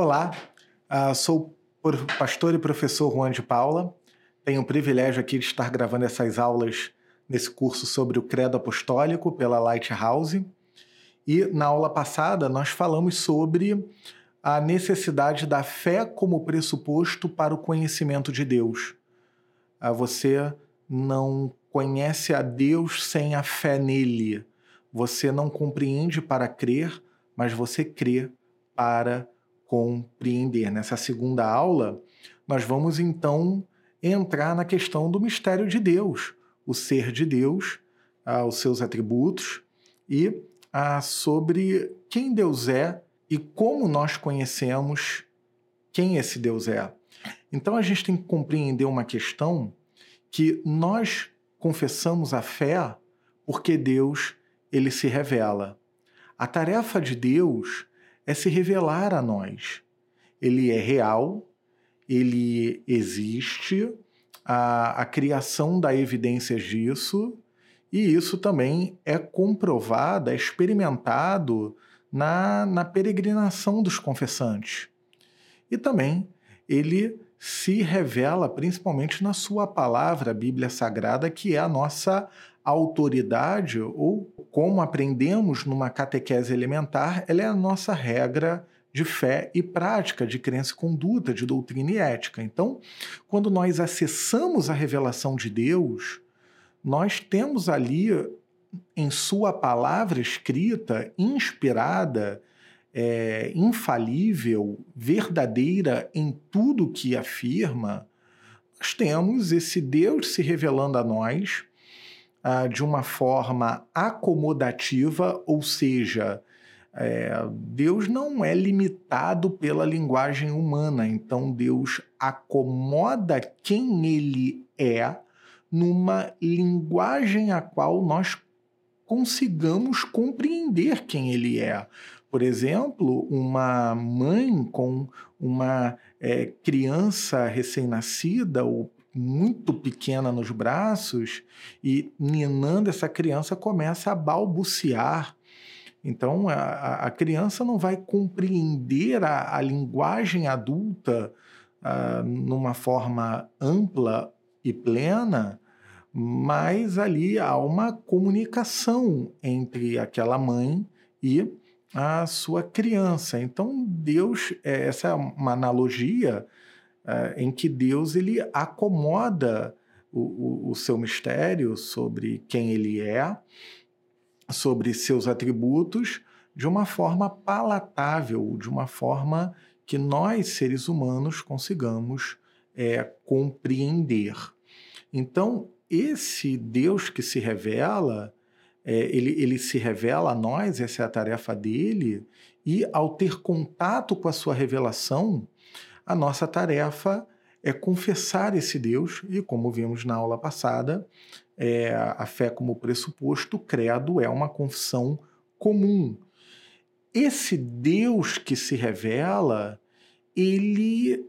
Olá, uh, sou o pastor e professor Juan de Paula. Tenho o privilégio aqui de estar gravando essas aulas nesse curso sobre o Credo Apostólico pela Lighthouse. E na aula passada nós falamos sobre a necessidade da fé como pressuposto para o conhecimento de Deus. Uh, você não conhece a Deus sem a fé nele. Você não compreende para crer, mas você crê para compreender. Nessa segunda aula, nós vamos então entrar na questão do mistério de Deus, o ser de Deus, ah, os seus atributos e ah, sobre quem Deus é e como nós conhecemos quem esse Deus é. Então a gente tem que compreender uma questão que nós confessamos a fé porque Deus ele se revela. A tarefa de Deus é se revelar a nós. Ele é real, ele existe, a, a criação dá evidências disso, e isso também é comprovado, é experimentado na, na peregrinação dos confessantes. E também ele se revela principalmente na sua palavra, a Bíblia Sagrada, que é a nossa autoridade, ou como aprendemos numa catequese elementar, ela é a nossa regra de fé e prática, de crença e conduta, de doutrina e ética. Então, quando nós acessamos a revelação de Deus, nós temos ali em Sua palavra escrita, inspirada, é, infalível, verdadeira em tudo que afirma, nós temos esse Deus se revelando a nós ah, de uma forma acomodativa, ou seja, é, Deus não é limitado pela linguagem humana, então Deus acomoda quem ele é numa linguagem a qual nós consigamos compreender quem ele é. Por exemplo, uma mãe com uma é, criança recém-nascida ou muito pequena nos braços e ninando essa criança começa a balbuciar. Então a, a criança não vai compreender a, a linguagem adulta uh, numa forma ampla e plena, mas ali há uma comunicação entre aquela mãe e a sua criança. Então Deus, é, essa é uma analogia uh, em que Deus ele acomoda o, o, o seu mistério sobre quem ele é, sobre seus atributos, de uma forma palatável, de uma forma que nós, seres humanos, consigamos é, compreender. Então, esse Deus que se revela, é, ele, ele se revela a nós, essa é a tarefa dele, e ao ter contato com a sua revelação, a nossa tarefa é confessar esse Deus, e como vimos na aula passada, é, a fé como pressuposto, o credo é uma confissão comum. Esse Deus que se revela, ele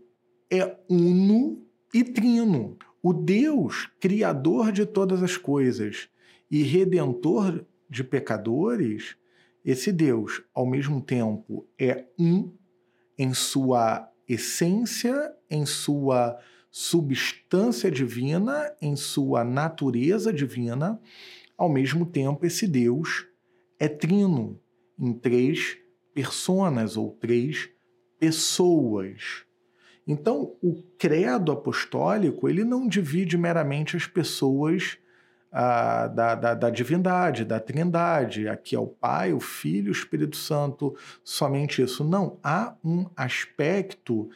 é uno e trino. O Deus criador de todas as coisas e redentor de pecadores, esse Deus, ao mesmo tempo, é um em sua essência, em sua substância divina, em sua natureza divina, ao mesmo tempo esse Deus é trino em três personas ou três pessoas. Então, o credo apostólico ele não divide meramente as pessoas ah, da, da, da, divindade, da trindade. Aqui é o Pai, o Filho o Espírito Santo, somente isso. Não, há um aspecto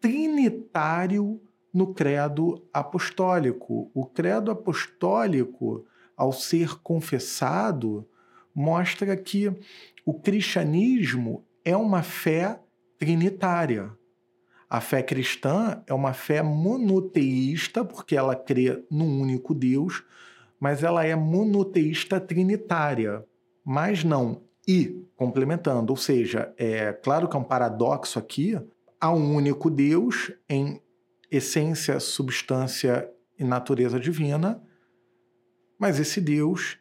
trinitário no credo apostólico. O credo apostólico, ao ser confessado, mostra que o cristianismo é uma fé trinitária. A fé cristã é uma fé monoteísta, porque ela crê num único Deus, mas ela é monoteísta trinitária, mas não e complementando, ou seja, é claro que é um paradoxo aqui, há um único Deus em essência, substância e natureza divina, mas esse Deus,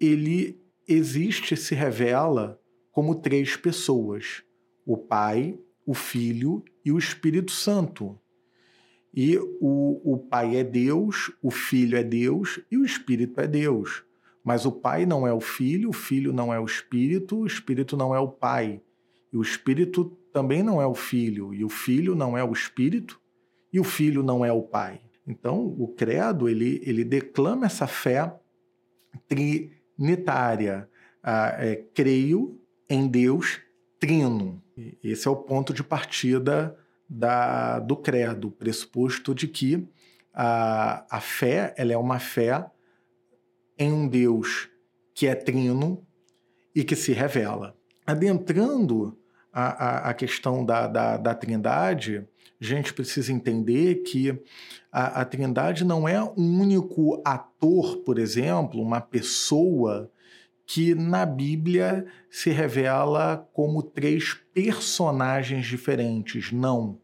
ele existe, se revela como três pessoas: o Pai, o Filho e o Espírito Santo. E o, o Pai é Deus, o Filho é Deus e o Espírito é Deus. Mas o Pai não é o Filho, o Filho não é o Espírito, o Espírito não é o Pai. E o Espírito também não é o Filho, e o Filho não é o Espírito, e o Filho não é o Pai. Então, o credo, ele, ele declama essa fé trinitária. Ah, é, creio em Deus trino. Esse é o ponto de partida da, do credo, pressuposto de que a, a fé ela é uma fé em um Deus que é trino e que se revela. Adentrando a, a, a questão da, da, da trindade, a gente precisa entender que a, a Trindade não é um único ator, por exemplo, uma pessoa que na Bíblia se revela como três personagens diferentes. Não.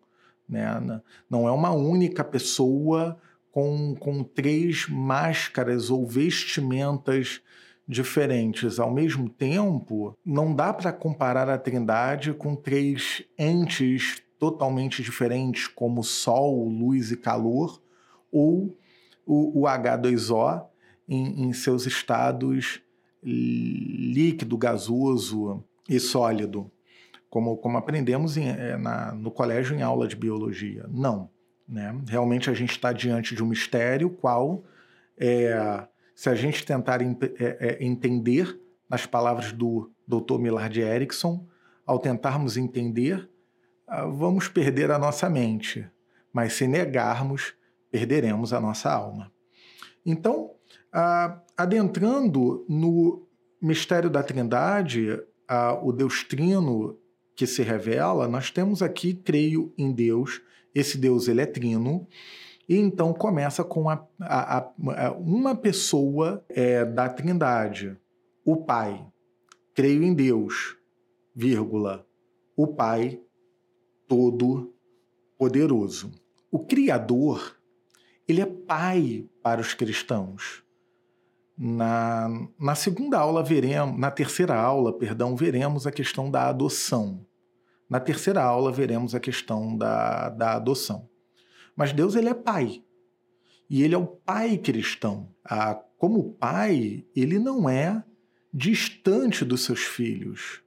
Né? Não é uma única pessoa com, com três máscaras ou vestimentas diferentes. Ao mesmo tempo, não dá para comparar a Trindade com três entes totalmente diferentes, como Sol, luz e calor, ou o, o H2O em, em seus estados líquido, gasoso e sólido, como, como aprendemos em, é, na, no colégio em aula de biologia. Não. Né? Realmente a gente está diante de um mistério, qual, é, se a gente tentar é, é, entender, nas palavras do Dr. Millard Erickson, ao tentarmos entender, ah, vamos perder a nossa mente, mas se negarmos, perderemos a nossa alma. Então, ah, adentrando no mistério da Trindade, ah, o Deus Trino que se revela, nós temos aqui, creio em Deus, esse Deus ele é trino, e então começa com a, a, a, uma pessoa é, da Trindade, o Pai. Creio em Deus, vírgula, o Pai Todo-Poderoso. O Criador, ele é Pai para os cristãos. Na, na segunda aula veremos, na terceira aula, perdão, veremos a questão da adoção. Na terceira aula veremos a questão da, da adoção. Mas Deus ele é pai. E ele é o pai cristão. Ah, como pai, ele não é distante dos seus filhos.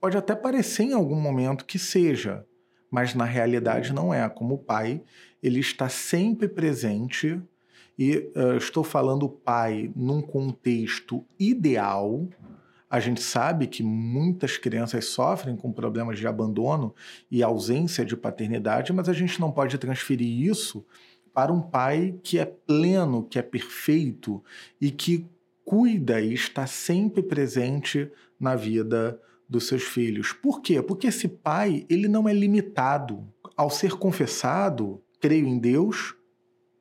Pode até parecer em algum momento que seja, mas na realidade não é. Como pai, ele está sempre presente e uh, estou falando pai num contexto ideal. A gente sabe que muitas crianças sofrem com problemas de abandono e ausência de paternidade, mas a gente não pode transferir isso para um pai que é pleno, que é perfeito e que cuida e está sempre presente na vida dos seus filhos. Por quê? Porque esse pai, ele não é limitado. Ao ser confessado, creio em Deus,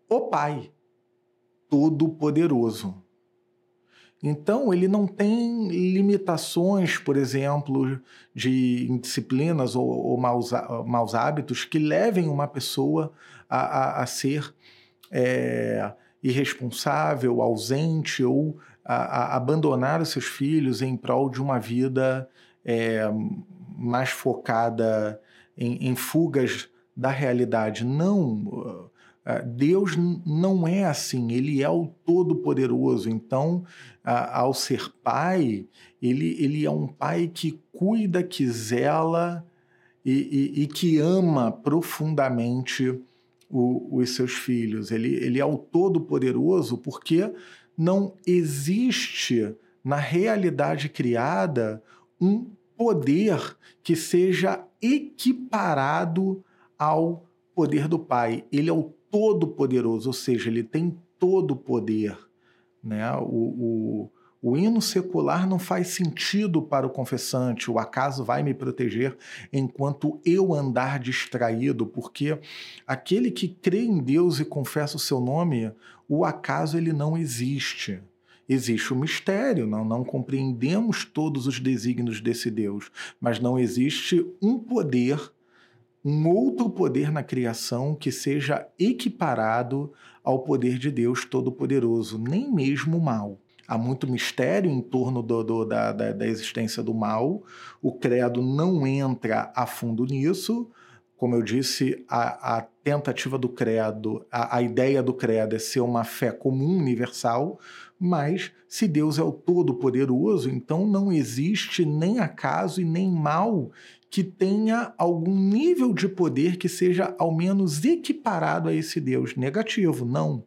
o Pai todo-poderoso. Então, ele não tem limitações, por exemplo, de indisciplinas ou, ou maus, maus, hábitos que levem uma pessoa a, a, a ser é, irresponsável, ausente ou a, a, abandonar os seus filhos em prol de uma vida é, mais focada em, em fugas da realidade. Não Deus não é assim, ele é o Todo-Poderoso. Então, ao ser pai, ele, ele é um pai que cuida, que zela e, e, e que ama profundamente o, os seus filhos. Ele, ele é o Todo-Poderoso porque não existe na realidade criada um poder que seja equiparado ao poder do Pai. Ele é o todo-poderoso, ou seja, ele tem todo o poder. Né? O, o, o hino secular não faz sentido para o confessante, o acaso vai me proteger enquanto eu andar distraído, porque aquele que crê em Deus e confessa o seu nome, o acaso ele não existe. Existe o mistério, não, não compreendemos todos os desígnios desse Deus, mas não existe um poder um outro poder na criação que seja equiparado ao poder de Deus Todo-Poderoso, nem mesmo o mal. há muito mistério em torno do, do, da, da, da existência do mal. O credo não entra a fundo nisso. Como eu disse, a, a tentativa do credo, a, a ideia do credo é ser uma fé comum, universal, mas se Deus é o Todo-Poderoso, então não existe nem acaso e nem mal que tenha algum nível de poder que seja ao menos equiparado a esse Deus negativo. Não.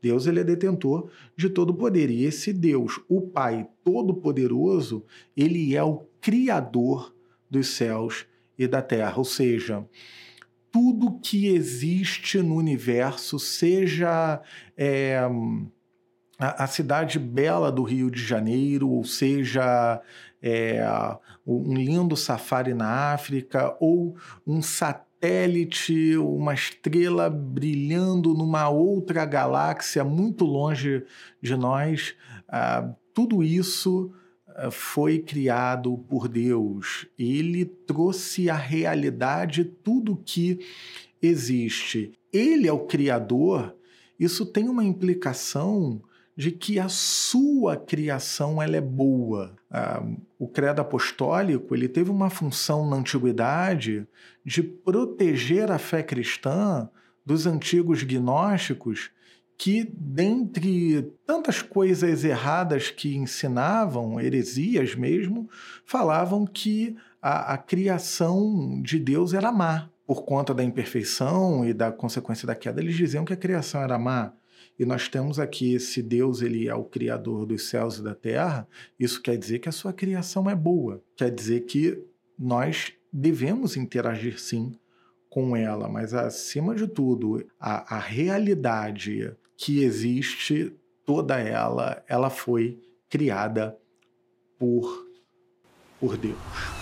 Deus ele é detentor de todo poder. E esse Deus, o Pai Todo-Poderoso, ele é o Criador dos céus e da terra. Ou seja, tudo que existe no universo, seja é, a, a, cidade bela do Rio de Janeiro, ou seja, é, um lindo safari na África, ou um satélite uma estrela brilhando numa outra galáxia muito longe de nós. Ah, tudo isso ah, foi criado por Deus. Ele trouxe à realidade tudo que existe. Ele é o Criador. Isso tem uma implicação de que a sua criação ela é boa. Ah, o credo apostólico ele teve uma função na antiguidade de proteger a fé cristã dos antigos gnósticos que, dentre tantas coisas erradas que ensinavam, heresias mesmo, falavam que a, a criação de Deus era má. Por conta da imperfeição e da consequência da queda, eles diziam que a criação era má e nós temos aqui esse Deus, ele é o criador dos céus e da terra, isso quer dizer que a sua criação é boa. Quer dizer que nós devemos interagir sim com ela, mas acima de tudo, a, a realidade que existe, toda ela, ela foi criada por, por Deus.